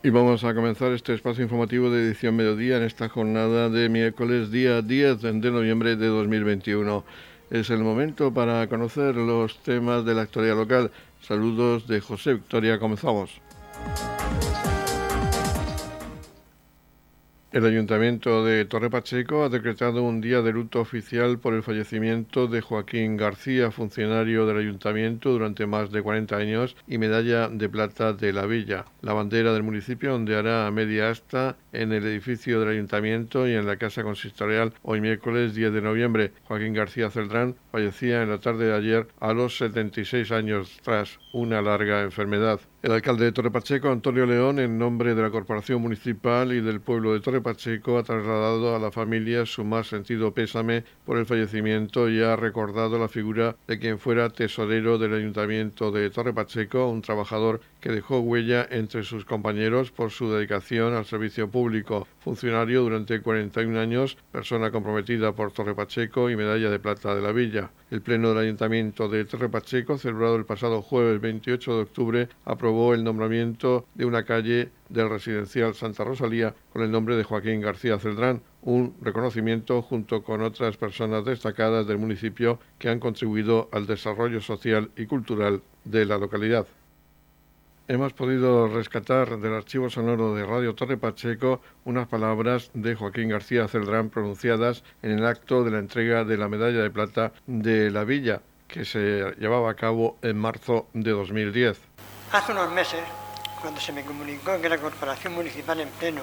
Y vamos a comenzar este espacio informativo de edición mediodía en esta jornada de miércoles día 10 de noviembre de 2021. Es el momento para conocer los temas de la actualidad local. Saludos de José Victoria, comenzamos. El Ayuntamiento de Torre Pacheco ha decretado un día de luto oficial por el fallecimiento de Joaquín García, funcionario del Ayuntamiento durante más de 40 años y medalla de plata de la Villa. La bandera del municipio ondeará a media asta en el edificio del Ayuntamiento y en la Casa Consistorial hoy miércoles 10 de noviembre. Joaquín García Celdrán fallecía en la tarde de ayer a los 76 años tras una larga enfermedad. El alcalde de Torre Pacheco, Antonio León, en nombre de la Corporación Municipal y del pueblo de Torre Pacheco, ha trasladado a la familia su más sentido pésame por el fallecimiento y ha recordado la figura de quien fuera tesorero del Ayuntamiento de Torre Pacheco, un trabajador que dejó huella entre sus compañeros por su dedicación al servicio público, funcionario durante 41 años, persona comprometida por Torre Pacheco y medalla de plata de la Villa. El Pleno del Ayuntamiento de Torre Pacheco, celebrado el pasado jueves 28 de octubre, aprobó el nombramiento de una calle del residencial Santa Rosalía con el nombre de Joaquín García Celdrán, un reconocimiento junto con otras personas destacadas del municipio que han contribuido al desarrollo social y cultural de la localidad hemos podido rescatar del archivo sonoro de Radio Torre Pacheco unas palabras de Joaquín García Celdrán pronunciadas en el acto de la entrega de la medalla de plata de la Villa, que se llevaba a cabo en marzo de 2010. Hace unos meses, cuando se me comunicó que la Corporación Municipal en pleno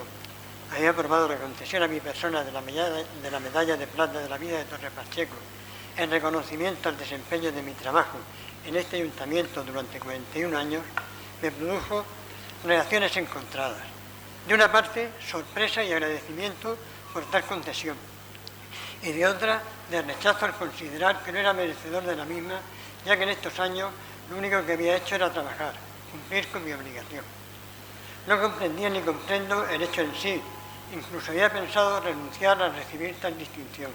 había aprobado la concesión a mi persona de la medalla de, la medalla de plata de la Villa de Torre Pacheco, en reconocimiento al desempeño de mi trabajo en este ayuntamiento durante 41 años, me produjo reacciones encontradas. De una parte, sorpresa y agradecimiento por tal concesión, y de otra, de rechazo al considerar que no era merecedor de la misma, ya que en estos años lo único que había hecho era trabajar, cumplir con mi obligación. No comprendía ni comprendo el hecho en sí, incluso había pensado renunciar a recibir tal distinción.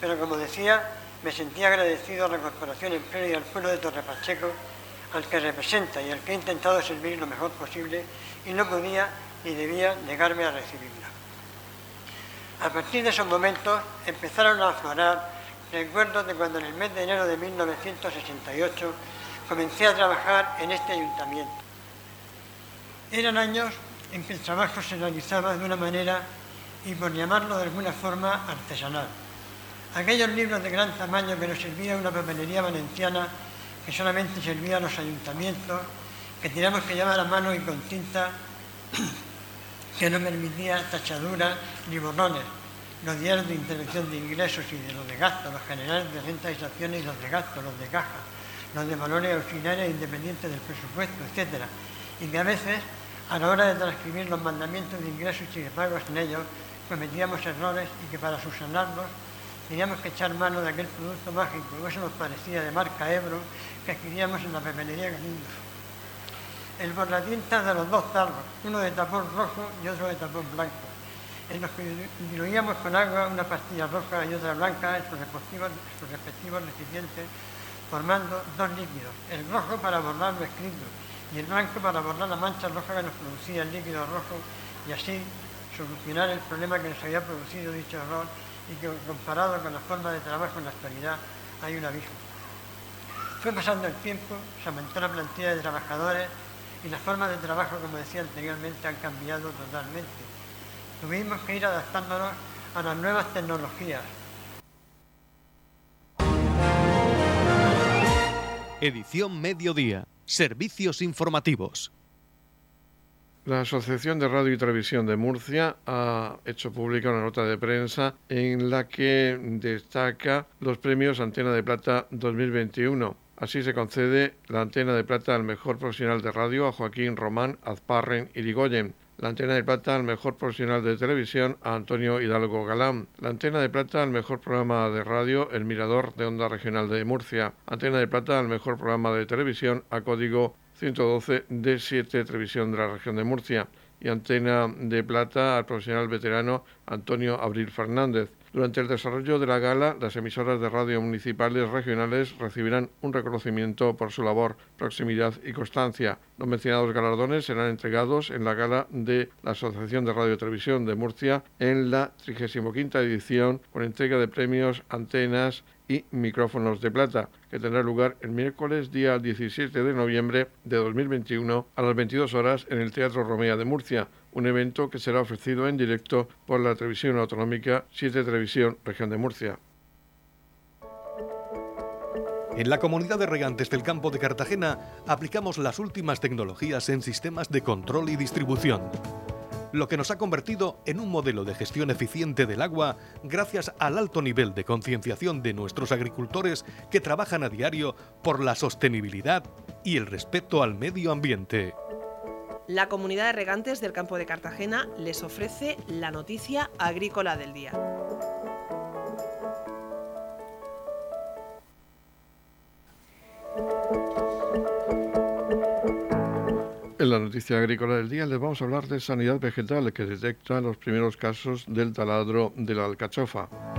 Pero como decía, me sentía agradecido a la Corporación Empleo y al pueblo de Torre Pacheco al que representa y al que he intentado servir lo mejor posible y no podía ni debía negarme a recibirla. A partir de esos momentos empezaron a aflorar recuerdos de cuando en el mes de enero de 1968 comencé a trabajar en este ayuntamiento. Eran años en que el trabajo se realizaba de una manera, y por llamarlo de alguna forma, artesanal. Aquellos libros de gran tamaño que nos servía una papelería valenciana que solamente servía a los ayuntamientos, que teníamos que llevar a mano y con tinta que no permitía tachaduras ni borrones, los diarios de intervención de ingresos y de los de gastos, los generales de renta y sanciones y los de gastos, los de caja, los de valores auxiliares independientes del presupuesto, etc. Y que a veces, a la hora de transcribir los mandamientos de ingresos y de pagos en ellos, cometíamos errores y que para subsanarlos teníamos que echar mano de aquel producto mágico, eso nos parecía de marca Ebro, que adquiríamos en la papelería Galindo. El borratintas de los dos tarros, uno de tapón rojo y otro de tapón blanco, en los que diluíamos con agua una pastilla roja y otra blanca en sus respectivos, sus respectivos recipientes, formando dos líquidos, el rojo para borrar lo escrito y el blanco para borrar la mancha roja que nos producía el líquido rojo y así solucionar el problema que nos había producido dicho error y que comparado con la forma de trabajo en la actualidad hay un abismo. Fue pasando el tiempo, se aumentó la plantilla de trabajadores y las formas de trabajo, como decía anteriormente, han cambiado totalmente. Tuvimos que ir adaptándonos a las nuevas tecnologías. Edición Mediodía. Servicios informativos. La Asociación de Radio y Televisión de Murcia ha hecho pública una nota de prensa en la que destaca los premios Antena de Plata 2021. Así se concede la Antena de Plata al mejor profesional de radio a Joaquín Román Azparren Irigoyen. La antena de plata al mejor profesional de televisión a Antonio Hidalgo Galán. La antena de plata al mejor programa de radio El Mirador de Onda Regional de Murcia. Antena de plata al mejor programa de televisión a Código 112 de 7 Televisión de la región de Murcia y antena de plata al profesional veterano Antonio Abril Fernández. Durante el desarrollo de la gala, las emisoras de radio municipales regionales recibirán un reconocimiento por su labor, proximidad y constancia. Los mencionados galardones serán entregados en la gala de la Asociación de Radio y Televisión de Murcia en la 35 edición con entrega de premios, antenas y micrófonos de plata, que tendrá lugar el miércoles día 17 de noviembre de 2021 a las 22 horas en el Teatro Romea de Murcia, un evento que será ofrecido en directo por la televisión autonómica 7 Televisión Región de Murcia. En la comunidad de regantes del campo de Cartagena aplicamos las últimas tecnologías en sistemas de control y distribución lo que nos ha convertido en un modelo de gestión eficiente del agua gracias al alto nivel de concienciación de nuestros agricultores que trabajan a diario por la sostenibilidad y el respeto al medio ambiente. La comunidad de regantes del campo de Cartagena les ofrece la noticia agrícola del día. En la noticia agrícola del día les vamos a hablar de sanidad vegetal que detecta los primeros casos del taladro de la alcachofa.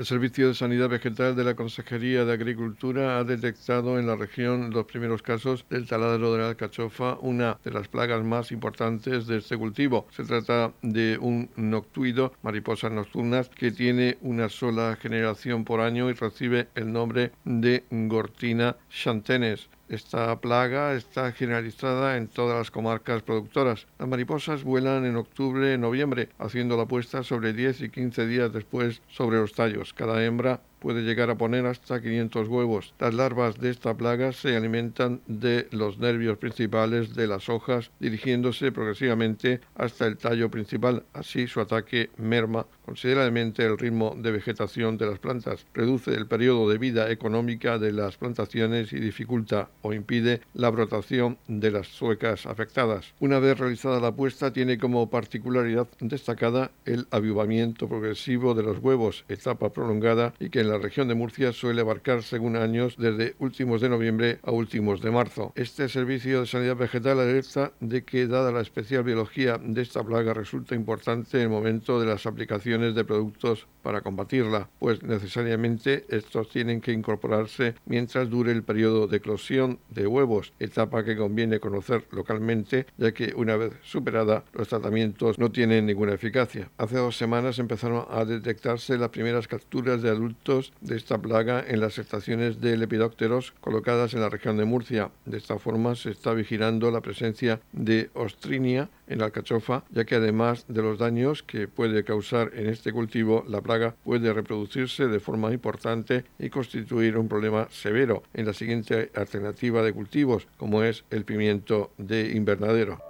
El Servicio de Sanidad Vegetal de la Consejería de Agricultura ha detectado en la región los primeros casos del taladro de la alcachofa, una de las plagas más importantes de este cultivo. Se trata de un noctuido, mariposas nocturnas, que tiene una sola generación por año y recibe el nombre de Gortina chantenes. Esta plaga está generalizada en todas las comarcas productoras. Las mariposas vuelan en octubre y noviembre, haciendo la puesta sobre 10 y 15 días después sobre los tallos. Cada hembra puede llegar a poner hasta 500 huevos. Las larvas de esta plaga se alimentan de los nervios principales de las hojas, dirigiéndose progresivamente hasta el tallo principal. Así su ataque merma considerablemente el ritmo de vegetación de las plantas, reduce el periodo de vida económica de las plantaciones y dificulta o impide la brotación de las suecas afectadas. Una vez realizada la puesta, tiene como particularidad destacada el avivamiento progresivo de los huevos, etapa prolongada y que en la región de Murcia suele abarcar según años desde últimos de noviembre a últimos de marzo. Este servicio de sanidad vegetal alerta de que, dada la especial biología de esta plaga, resulta importante el momento de las aplicaciones de productos para combatirla, pues necesariamente estos tienen que incorporarse mientras dure el periodo de eclosión de huevos, etapa que conviene conocer localmente, ya que una vez superada los tratamientos no tienen ninguna eficacia. Hace dos semanas empezaron a detectarse las primeras capturas de adultos de esta plaga en las estaciones de lepidópteros colocadas en la región de Murcia. De esta forma se está vigilando la presencia de ostrinia en la alcachofa, ya que además de los daños que puede causar en este cultivo, la plaga puede reproducirse de forma importante y constituir un problema severo en la siguiente alternativa de cultivos, como es el pimiento de invernadero.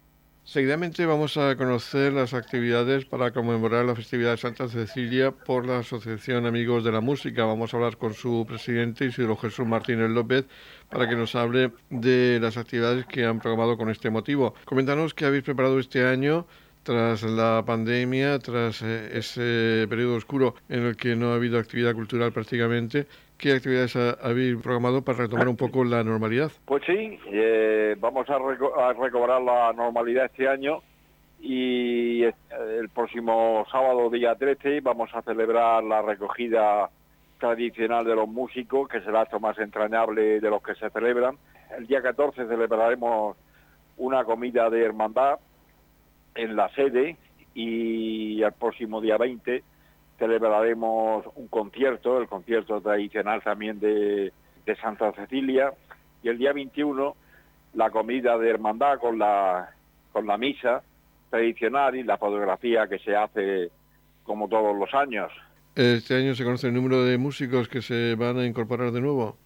Seguidamente vamos a conocer las actividades para conmemorar la festividad de Santa Cecilia por la Asociación Amigos de la Música. Vamos a hablar con su presidente Isidro Jesús Martínez López para que nos hable de las actividades que han programado con este motivo. Coméntanos qué habéis preparado este año tras la pandemia, tras eh, ese periodo oscuro en el que no ha habido actividad cultural prácticamente, ¿qué actividades habéis programado para retomar un poco la normalidad? Pues sí, eh, vamos a, recobrar la normalidad este año y el próximo sábado, día 13, vamos a celebrar la recogida tradicional de los músicos, que es el acto más entrañable de los que se celebran. El día 14 celebraremos una comida de hermandad en la sede y el próximo día 20 celebraremos un concierto, el concierto tradicional también de, Santa Cecilia y el día 21 la comida de hermandad con la, con la misa tradicional y la fotografía que se hace como todos los años. ¿Este año se conoce el número de músicos que se van a incorporar de nuevo?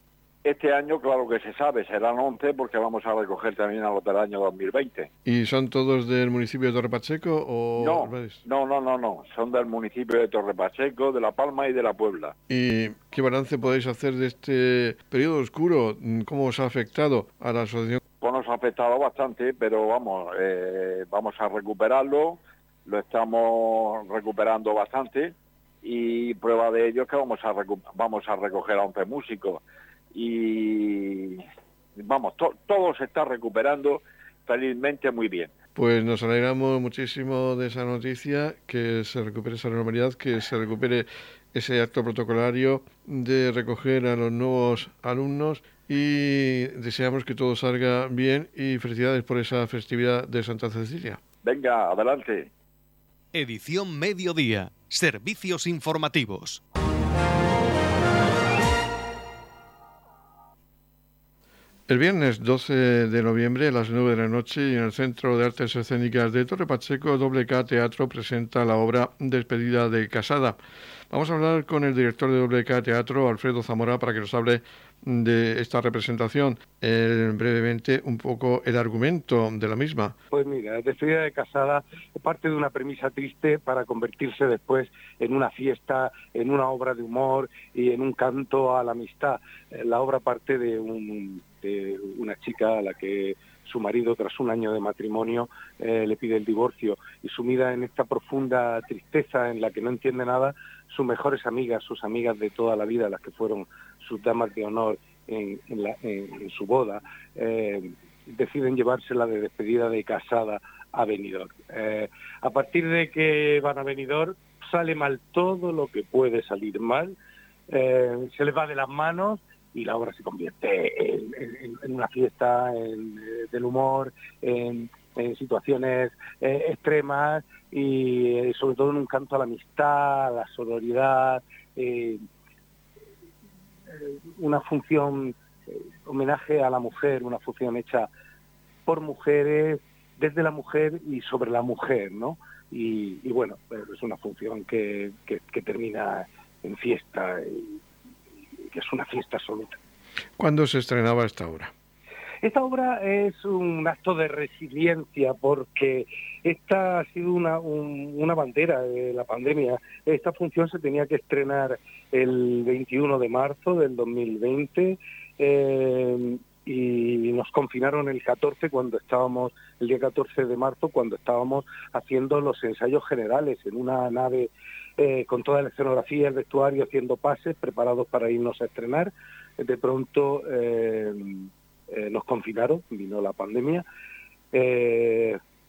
Este año, claro que se sabe, serán 11 porque vamos a recoger también a los del año 2020. ¿Y son todos del municipio de Torre Pacheco o...? No, no, no, no, no, son del municipio de Torre Pacheco, de La Palma y de La Puebla. ¿Y qué balance podéis hacer de este periodo oscuro? ¿Cómo os ha afectado a la asociación? Pues nos ha afectado bastante, pero vamos, eh, vamos a recuperarlo, lo estamos recuperando bastante y prueba de ello es que vamos a, vamos a recoger a 11 músicos y vamos, todo se está recuperando felizmente muy bien. Pues nos alegramos muchísimo de esa noticia, que se recupere esa normalidad, que se recupere ese acto protocolario de recoger a los nuevos alumnos y deseamos que todo salga bien y felicidades por esa festividad de Santa Cecilia. Venga, adelante. Edición Mediodía. Servicios informativos. El viernes 12 de noviembre a las 9 de la noche en el Centro de Artes Escénicas de Torre Pacheco, WK Teatro presenta la obra Despedida de Casada. Vamos a hablar con el director de WK Teatro, Alfredo Zamora, para que nos hable de esta representación. brevemente, un poco el argumento de la misma. Pues mira, Despedida de Casada parte de una premisa triste para convertirse después en una fiesta, en una obra de humor y en un canto a la amistad. Eh, la obra parte de, una chica a la que su marido, tras un año de matrimonio, eh, le pide el divorcio y sumida en esta profunda tristeza en la que no entiende nada, sus mejores amigas, sus amigas de toda la vida, las que fueron sus damas de honor en, su boda, eh, deciden llevársela de despedida de casada a Benidorm. Eh, a partir de que van a Benidorm, sale mal todo lo que puede salir mal, se les va de las manos y la obra se convierte en, una fiesta del humor, en, situaciones extremas y sobre todo en un canto a la amistad, a la sororidad, una función, eh, homenaje a la mujer, una función hecha por mujeres, desde la mujer y sobre la mujer, ¿no? Y, bueno, es una función que, termina en fiesta y, que es una fiesta absoluta. ¿Cuándo se estrenaba esta obra? Esta obra es un acto de resiliencia porque esta ha sido una, una bandera de la pandemia. Esta función se tenía que estrenar el 21 de marzo del 2020 eh, y nos confinaron el 14 cuando estábamos, el día 14 de marzo, cuando estábamos haciendo los ensayos generales en una nave eh, con toda la escenografía, el vestuario, haciendo pases, preparados para irnos a estrenar. De pronto eh, nos confinaron, vino la pandemia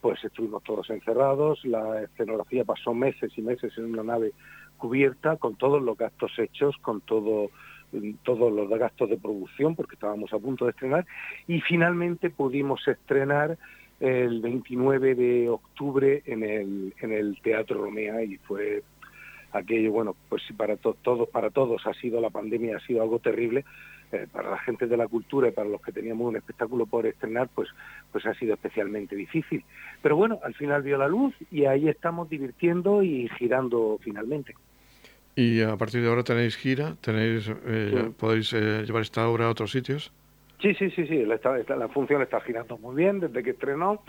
pues estuvimos todos encerrados, la escenografía pasó meses y meses en una nave cubierta con todos los gastos hechos, con todo todos los gastos de producción porque estábamos a punto de estrenar y finalmente pudimos estrenar el 29 de octubre en el, en el Teatro Romea y fue aquello, bueno, pues para todos, para todos ha sido la pandemia, ha sido algo terrible, eh, para la gente de la cultura y para los que teníamos un espectáculo por estrenar, pues, pues ha sido especialmente difícil. Pero bueno, al final vio la luz y ahí estamos divirtiendo y girando finalmente. ¿Y a partir de ahora tenéis gira? tenéis eh, ¿Podéis eh, llevar esta obra a otros sitios? Sí, sí, sí, sí. La, la función está girando muy bien desde que estrenó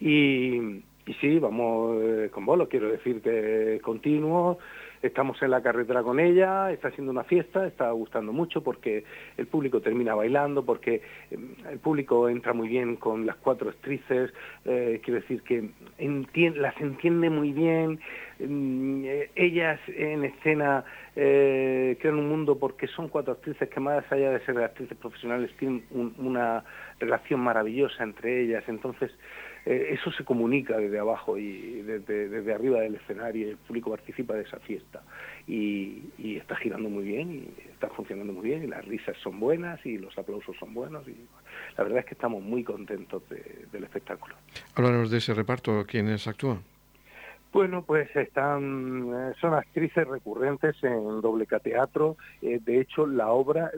y, y sí, vamos con vos, quiero decir que continuo. Estamos en la carretera con ella, está haciendo una fiesta, está gustando mucho porque el público termina bailando, porque em, el público entra muy bien con las cuatro actrices, eh, quiero decir que las entiende muy bien, eh, ellas en escena eh, crean un mundo porque son cuatro actrices que más allá de ser actrices profesionales tienen una relación maravillosa entre ellas, entonces eh, eso se comunica desde abajo y desde, arriba del escenario y el público participa de esa fiesta y, está girando muy bien y está funcionando muy bien y las risas son buenas y los aplausos son buenos y la verdad es que estamos muy contentos del espectáculo. Háblanos de ese reparto, ¿quiénes actúan? Bueno, pues están, eh, son actrices recurrentes en doble Teatro. Eh, de hecho, la obra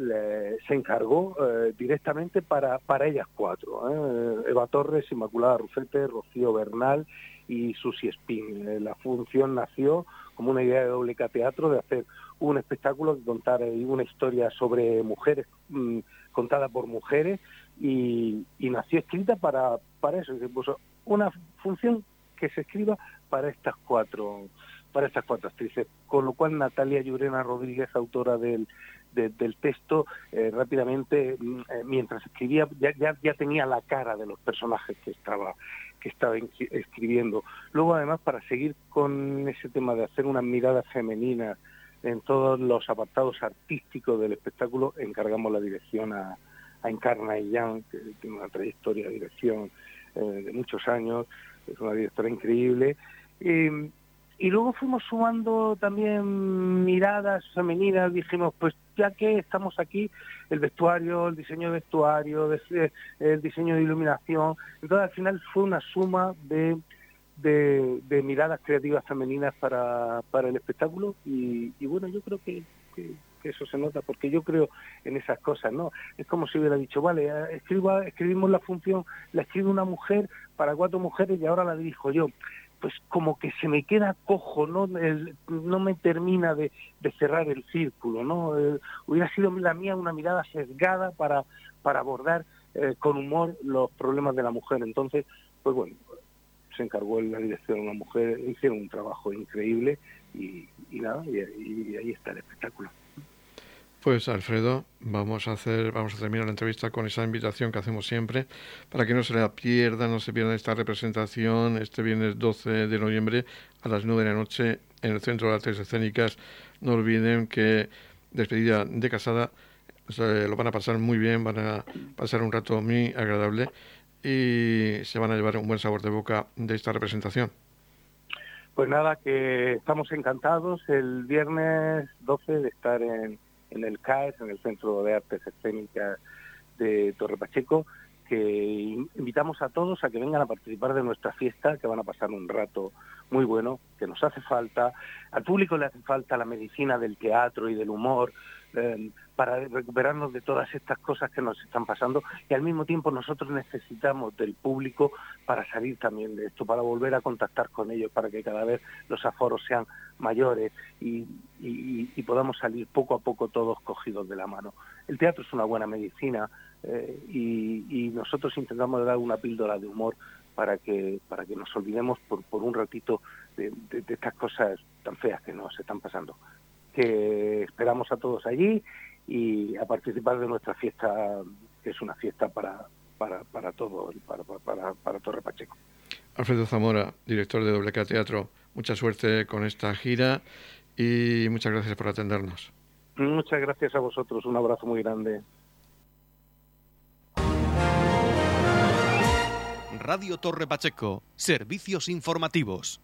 se encargó eh, directamente para, para ellas cuatro. Eva Torres, Inmaculada Rufete, Rocío Bernal y Susi Spin. La función nació como una idea de doble teatro de hacer un espectáculo que contara una historia sobre mujeres, mm, contada por mujeres, y, nació escrita para, para eso. Se puso una función que se escriba para estas cuatro para estas cuatro actrices, con lo cual Natalia Llurena Rodríguez, autora del, del texto, eh, rápidamente, mm, eh, mientras escribía, ya, tenía la cara de los personajes que estaba, que estaba escribiendo. Luego, además, para seguir con ese tema de hacer una mirada femenina en todos los apartados artísticos del espectáculo, encargamos la dirección a, a Encarna Yang, que tiene una trayectoria de dirección eh, de muchos años, es una directora increíble. Y luego fuimos sumando también miradas femeninas, dijimos, pues ya que estamos aquí, el vestuario, el diseño de vestuario, el diseño de iluminación, entonces al final fue una suma de, de, miradas creativas femeninas para, para el espectáculo y, bueno, yo creo que, eso se nota, porque yo creo en esas cosas, ¿no? Es como si hubiera dicho, vale, escriba, escribimos la función, la escribe una mujer para cuatro mujeres y ahora la dirijo yo pues como que se me queda cojo, no, no me termina de, cerrar el círculo, ¿no? Eh, hubiera sido la mía una mirada sesgada para, para abordar eh, con humor los problemas de la mujer. Entonces, pues bueno, se encargó en la dirección de una mujer, hicieron un trabajo increíble y, nada, y ahí está el espectáculo. Pues Alfredo, vamos a hacer, vamos a terminar la entrevista con esa invitación que hacemos siempre para que no se la pierda, no se pierda esta representación este viernes 12 de noviembre a las 9 de la noche en el Centro de Artes Escénicas. No olviden que despedida de casada lo van a pasar muy bien, van a pasar un rato muy agradable y se van a llevar un buen sabor de boca de esta representación. Pues nada, que estamos encantados el viernes 12 de estar en en el CAES, en el Centro de Artes Escénicas de Torre Pacheco, que invitamos a todos a que vengan a participar de nuestra fiesta, que van a pasar un rato muy bueno, que nos hace falta, al público le hace falta la medicina del teatro y del humor, eh, para recuperarnos de todas estas cosas que nos están pasando y al mismo tiempo nosotros necesitamos del público para salir también de esto, para volver a contactar con ellos, para que cada vez los aforos sean mayores y, podamos salir poco a poco todos cogidos de la mano. El teatro es una buena medicina eh, y, nosotros intentamos dar una píldora de humor para que para que nos olvidemos por, por un ratito de estas cosas tan feas que nos están pasando que esperamos a todos allí y a participar de nuestra fiesta, que es una fiesta para, para, para todo, para, para, para Torre Pacheco. Alfredo Zamora, director de WK Teatro, mucha suerte con esta gira y muchas gracias por atendernos. Muchas gracias a vosotros, un abrazo muy grande. Radio Torre Pacheco, servicios informativos.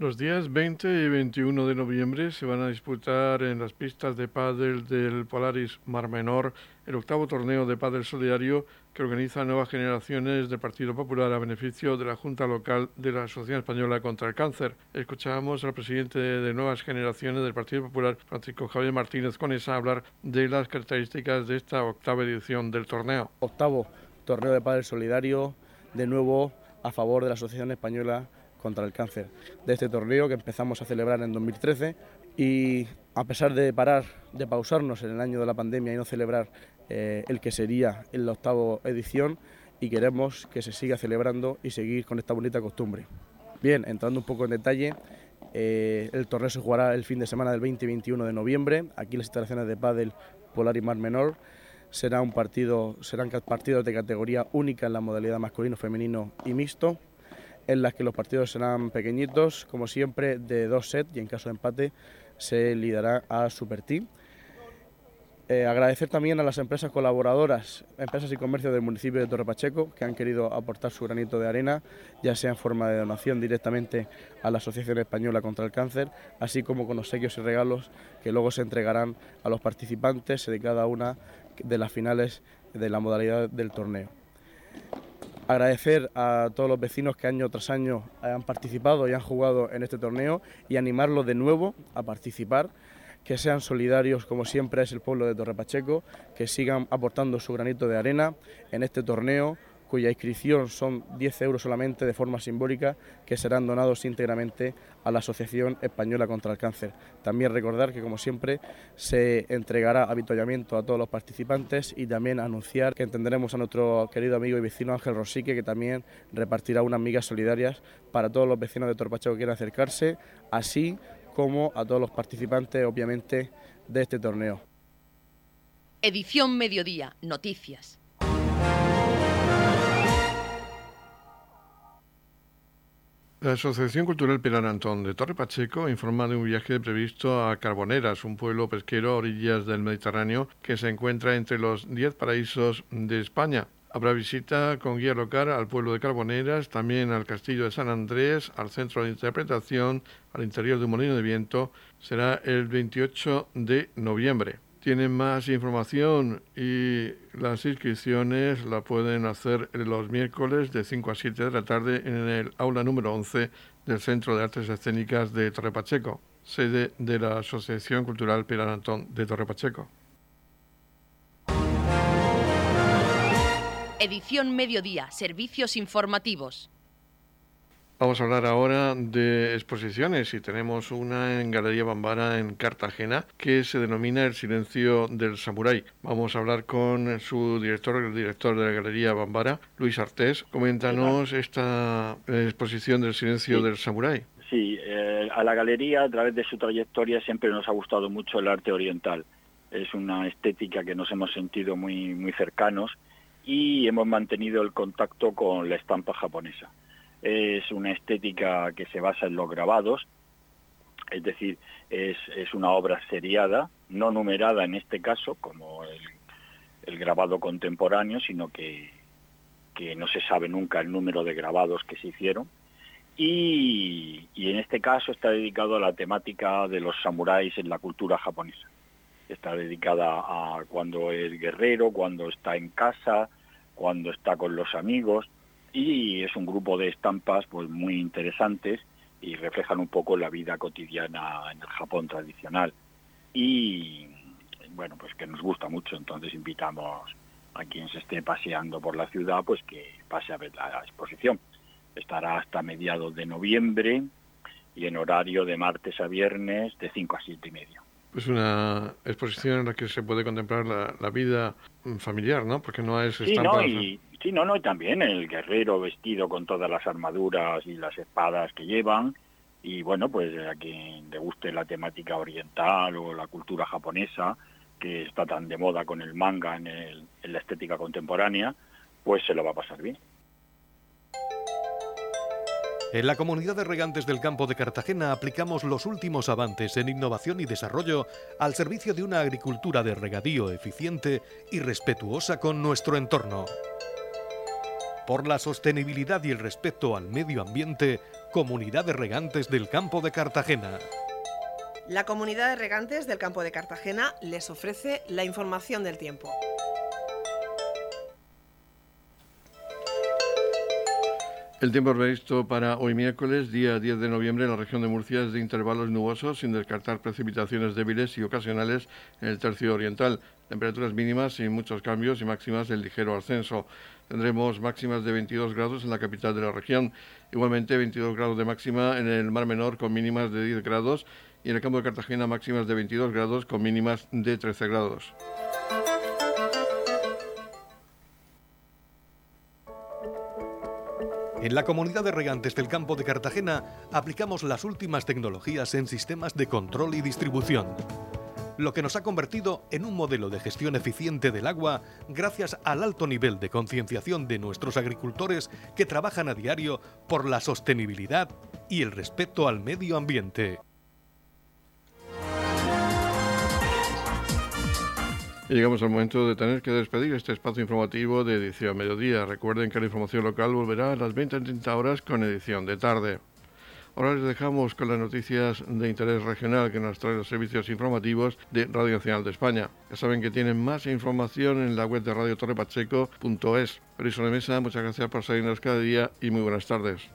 Los días 20 y 21 de noviembre se van a disputar en las pistas de pádel del Polaris Mar Menor el octavo torneo de pádel solidario que organiza Nuevas Generaciones del Partido Popular a beneficio de la Junta Local de la Asociación Española contra el Cáncer. Escuchábamos al presidente de Nuevas Generaciones del Partido Popular, Francisco Javier Martínez Conesa, hablar de las características de esta octava edición del torneo. Octavo torneo de pádel solidario, de nuevo a favor de la Asociación Española contra el cáncer de este torneo que empezamos a celebrar en 2013 y a pesar de parar, de pausarnos en el año de la pandemia y no celebrar eh, el que sería en la octava edición y queremos que se siga celebrando y seguir con esta bonita costumbre. Bien, entrando un poco en detalle, eh, el torneo se jugará el fin de semana del 20 y 21 de noviembre, aquí en las instalaciones de Padel Polar y Mar Menor. Será un partido, serán partidos de categoría única en la modalidad masculino, femenino y mixto en las que los partidos serán pequeñitos, como siempre, de dos sets y en caso de empate se liderará a Super Team. Eh, agradecer también a las empresas colaboradoras, empresas y comercios del municipio de Torre Pacheco, que han querido aportar su granito de arena, ya sea en forma de donación directamente a la Asociación Española contra el Cáncer, así como con obsequios y regalos que luego se entregarán a los participantes de cada una de las finales de la modalidad del torneo. Agradecer a todos los vecinos que año tras año han participado y han jugado en este torneo y animarlos de nuevo a participar, que sean solidarios como siempre es el pueblo de Torre Pacheco, que sigan aportando su granito de arena en este torneo cuya inscripción son 10 euros solamente de forma simbólica, que serán donados íntegramente a la Asociación Española contra el Cáncer. También recordar que, como siempre, se entregará avituallamiento a todos los participantes y también anunciar que entenderemos a nuestro querido amigo y vecino Ángel Rosique, que también repartirá unas migas solidarias para todos los vecinos de Torpacho que quieran acercarse, así como a todos los participantes, obviamente, de este torneo. Edición Mediodía, Noticias. La Asociación Cultural Pilar Antón de Torre Pacheco informa de un viaje previsto a Carboneras, un pueblo pesquero a orillas del Mediterráneo que se encuentra entre los 10 paraísos de España. Habrá visita con guía local al pueblo de Carboneras, también al castillo de San Andrés, al centro de interpretación, al interior de un molino de viento. Será el 28 de noviembre. Tienen más información y las inscripciones la pueden hacer los miércoles de 5 a 7 de la tarde en el aula número 11 del Centro de Artes Escénicas de Torre Pacheco, sede de la Asociación Cultural Pilar Antón de Torre Pacheco. Edición Mediodía, Servicios Informativos. Vamos a hablar ahora de exposiciones y tenemos una en Galería Bambara en Cartagena que se denomina El silencio del samurái. Vamos a hablar con su director, el director de la Galería Bambara, Luis Artés. Coméntanos esta exposición del silencio del samurái. Sí, eh, a la galería a través de su trayectoria siempre nos ha gustado mucho el arte oriental. Es una estética que nos hemos sentido muy, muy cercanos y hemos mantenido el contacto con la estampa japonesa es una estética que se basa en los grabados, es decir, es, una obra seriada, no numerada en este caso, como el, grabado contemporáneo, sino que, que, no se sabe nunca el número de grabados que se hicieron. Y, y, en este caso está dedicado a la temática de los samuráis en la cultura japonesa. Está dedicada a cuando es guerrero, cuando está en casa, cuando está con los amigos, y es un grupo de estampas pues muy interesantes y reflejan un poco la vida cotidiana en el Japón tradicional. Y bueno pues que nos gusta mucho. Entonces invitamos a quien se esté paseando por la ciudad pues que pase a ver la exposición. Estará hasta mediados de noviembre y en horario de martes a viernes de 5 a 7 y medio es una exposición en la que se puede contemplar la, vida familiar, ¿no? Porque no es estampas... Sí, no, no, y también el guerrero vestido con todas las armaduras y las espadas que llevan. Y bueno, pues a quien le guste la temática oriental o la cultura japonesa, que está tan de moda con el manga en la estética contemporánea, pues se lo va a pasar bien. En la comunidad de regantes del campo de Cartagena aplicamos los últimos avances en innovación y desarrollo al servicio de una agricultura de regadío eficiente y respetuosa con nuestro entorno por la sostenibilidad y el respeto al medio ambiente, Comunidad de Regantes del Campo de Cartagena. La Comunidad de Regantes del Campo de Cartagena les ofrece la información del tiempo. El tiempo previsto para hoy miércoles, día 10 de noviembre, en la región de Murcia es de intervalos nubosos, sin descartar precipitaciones débiles y ocasionales en el tercio oriental. Temperaturas mínimas sin muchos cambios y máximas del ligero ascenso. Tendremos máximas de 22 grados en la capital de la región, igualmente 22 grados de máxima en el Mar Menor con mínimas de 10 grados y en el campo de Cartagena máximas de 22 grados con mínimas de 13 grados. En la comunidad de regantes del campo de Cartagena aplicamos las últimas tecnologías en sistemas de control y distribución lo que nos ha convertido en un modelo de gestión eficiente del agua gracias al alto nivel de concienciación de nuestros agricultores que trabajan a diario por la sostenibilidad y el respeto al medio ambiente. Llegamos al momento de tener que despedir este espacio informativo de edición mediodía. Recuerden que la información local volverá a las 20.30 horas con edición de tarde. Ahora les dejamos con las noticias de interés regional que nos traen los servicios informativos de Radio Nacional de España. Ya saben que tienen más información en la web de radiotorrepacheco.es. Feliz Mesa, muchas gracias por seguirnos cada día y muy buenas tardes.